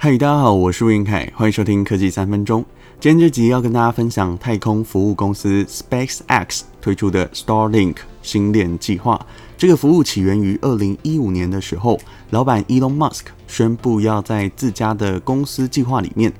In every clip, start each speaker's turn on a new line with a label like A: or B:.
A: 嗨，大家好，我是吴晏恺，欢迎收听科技三分钟。今天这集要跟大家分享太空服务公司 SpaceX 推出的 Starlink 星链计划。这个服务起源于二零一五年的时候，老板 Elon Musk 宣布要在自家的公司计划里面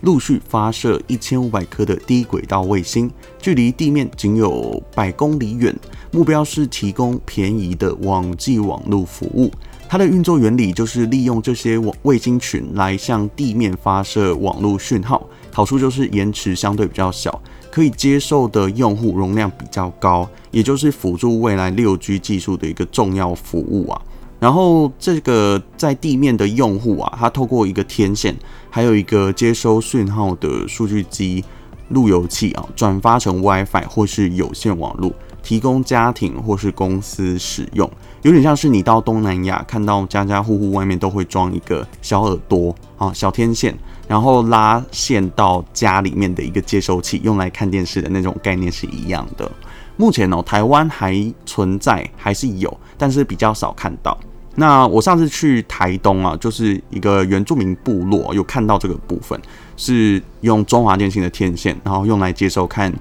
A: 陆续发射一千五百颗的低轨道卫星，距离地面仅有百公里远，目标是提供便宜的网际网络服务。它的运作原理就是利用这些卫星群来向地面发射网络讯号，好处就是延迟相对比较小，可以接受的用户容量比较高，也就是辅助未来六 G 技术的一个重要服务啊。然后这个在地面的用户啊，它透过一个天线，还有一个接收讯号的数据机、路由器啊，转发成 WiFi 或是有线网络。提供家庭或是公司使用，有点像是你到东南亚看到家家户户外面都会装一个小耳朵啊、小天线，然后拉线到家里面的一个接收器，用来看电视的那种概念是一样的。目前呢、台湾还存在，还是有，但是比较少看到。那我上次去台东啊，就是一个原住民部落，有看到这个部分是用中华电信的天线，然后用来接收看。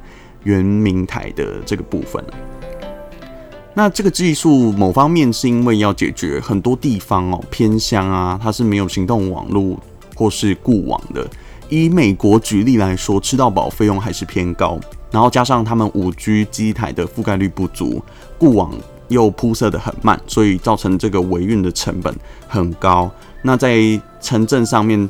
A: 原明台的这个部分，那这个技术某方面是因为要解决很多地方哦偏乡啊，它是没有行动网络或是固网的。以美国举例来说，吃到饱费用还是偏高，然后加上他们五 G 机台的覆盖率不足，固网又铺设得很慢，所以造成这个维运的成本很高。那在城镇上面，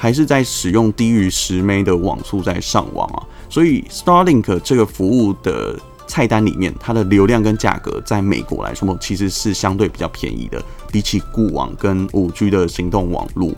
A: 还是在使用低于十 M 的网速在上网啊。所以，Starlink 这个服务的菜单里面，它的流量跟价格，在美国来说，其实是相对比较便宜的，比起固网跟五 G 的行动网络。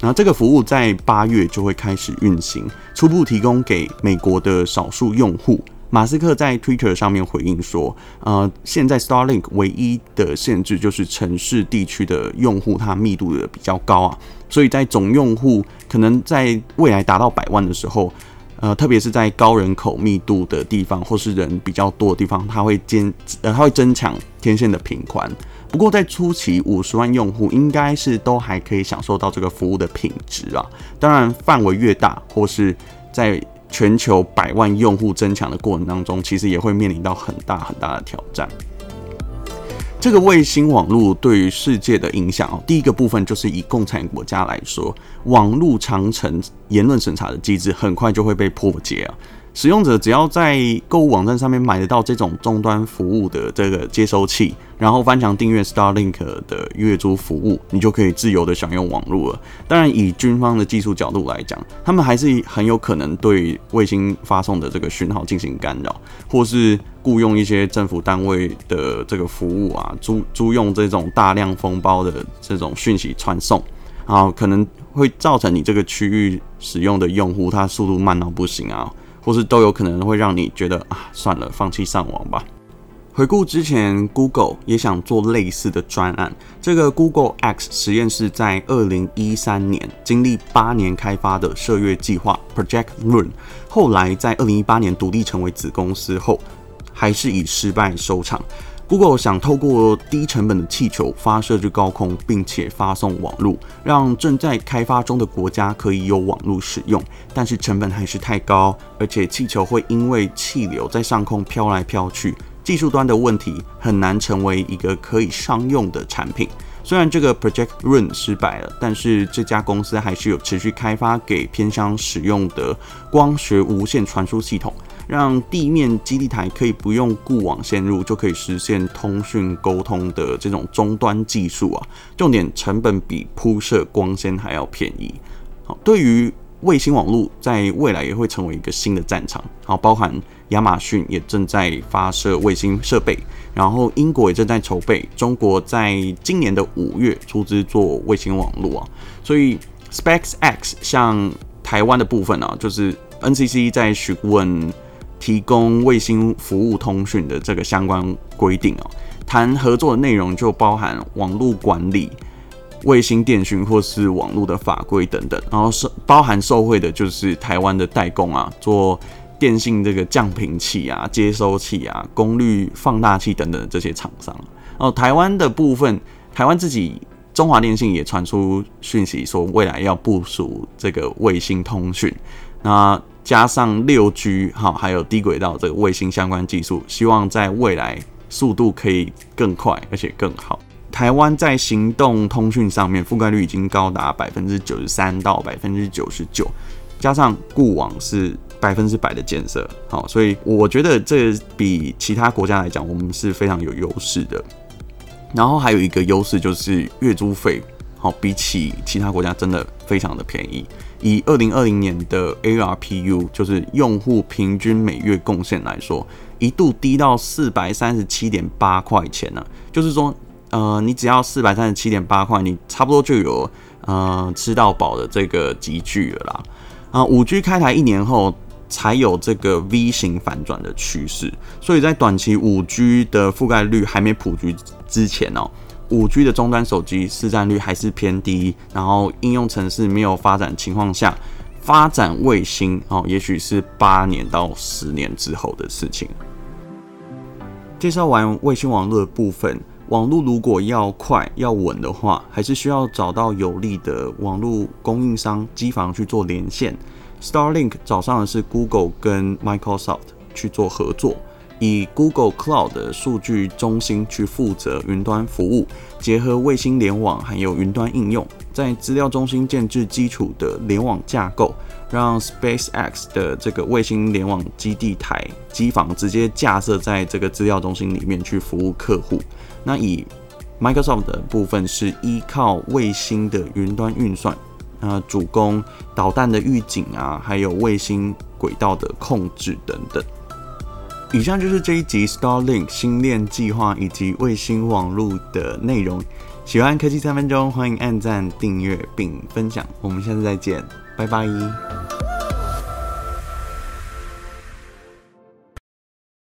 A: 然后，这个服务在八月就会开始运行，初步提供给美国的少数用户。马斯克在 Twitter 上面回应说：“呃，现在 Starlink 唯一的限制就是城市地区的用户它密度的比较高啊，所以在总用户可能在未来达到百万的时候。”呃，特别是在高人口密度的地方，或是人比较多的地方，它会增呃，它会增强天线的频宽。不过在初期五十万用户，应该是都还可以享受到这个服务的品质啊。当然，范围越大，或是在全球百万用户增强的过程当中，其实也会面临到很大很大的挑战。这个卫星网络对于世界的影响哦，第一个部分就是以共产国家来说，网络长城言论审查的机制很快就会被破解啊。使用者只要在购物网站上面买得到这种终端服务的这个接收器，然后翻墙订阅 Starlink 的月租服务，你就可以自由的享用网络了。当然，以军方的技术角度来讲，他们还是很有可能对卫星发送的这个讯号进行干扰，或是雇佣一些政府单位的这个服务啊，租租用这种大量封包的这种讯息传送啊，可能会造成你这个区域使用的用户，他速度慢到不行啊。或是都有可能会让你觉得啊，算了，放弃上网吧。回顾之前，Google 也想做类似的专案。这个 Google X 实验室在二零一三年经历八年开发的射月计划 Project Run，后来在二零一八年独立成为子公司后，还是以失败收场。Google 想透过低成本的气球发射至高空，并且发送网络，让正在开发中的国家可以有网络使用，但是成本还是太高，而且气球会因为气流在上空飘来飘去，技术端的问题很难成为一个可以商用的产品。虽然这个 Project Loon 失败了，但是这家公司还是有持续开发给偏乡使用的光学无线传输系统。让地面基地台可以不用固网线路就可以实现通讯沟通的这种终端技术啊，重点成本比铺设光纤还要便宜。好，对于卫星网络，在未来也会成为一个新的战场。好，包含亚马逊也正在发射卫星设备，然后英国也正在筹备，中国在今年的五月出资做卫星网络啊。所以 SpaceX 像台湾的部分啊，就是 NCC 在询问。提供卫星服务通讯的这个相关规定哦，谈合作的内容就包含网络管理、卫星电讯或是网络的法规等等，然后是包含受惠的就是台湾的代工啊，做电信这个降频器啊、接收器啊、功率放大器等等这些厂商。哦，台湾的部分，台湾自己。中华电信也传出讯息说，未来要部署这个卫星通讯，那加上六 G 哈，还有低轨道这个卫星相关技术，希望在未来速度可以更快，而且更好。台湾在行动通讯上面覆盖率已经高达百分之九十三到百分之九十九，加上固网是百分之百的建设，好，所以我觉得这比其他国家来讲，我们是非常有优势的。然后还有一个优势就是月租费，好，比起其他国家真的非常的便宜。以二零二零年的 ARPU，就是用户平均每月贡献来说，一度低到四百三十七点八块钱呢，就是说。呃，你只要四百三十七点八块，你差不多就有呃吃到饱的这个集聚了啦。啊、呃，五 G 开台一年后才有这个 V 型反转的趋势，所以在短期五 G 的覆盖率还没普及之前哦，五 G 的终端手机市占率还是偏低，然后应用程式没有发展情况下，发展卫星哦，也许是八年到十年之后的事情。介绍完卫星网络的部分。网络如果要快要稳的话，还是需要找到有利的网络供应商机房去做连线。Starlink 找上的是 Google 跟 Microsoft 去做合作，以 Google Cloud 的数据中心去负责云端服务，结合卫星联网还有云端应用，在资料中心建置基础的联网架构，让 SpaceX 的这个卫星联网基地台机房直接架设在这个资料中心里面去服务客户。那以 Microsoft 的部分是依靠卫星的云端运算，呃，主攻导弹的预警啊，还有卫星轨道的控制等等。以上就是这一集 Starlink 星链计划以及卫星网络的内容。喜欢科技三分钟，欢迎按赞、订阅并分享。我们下次再见，拜拜。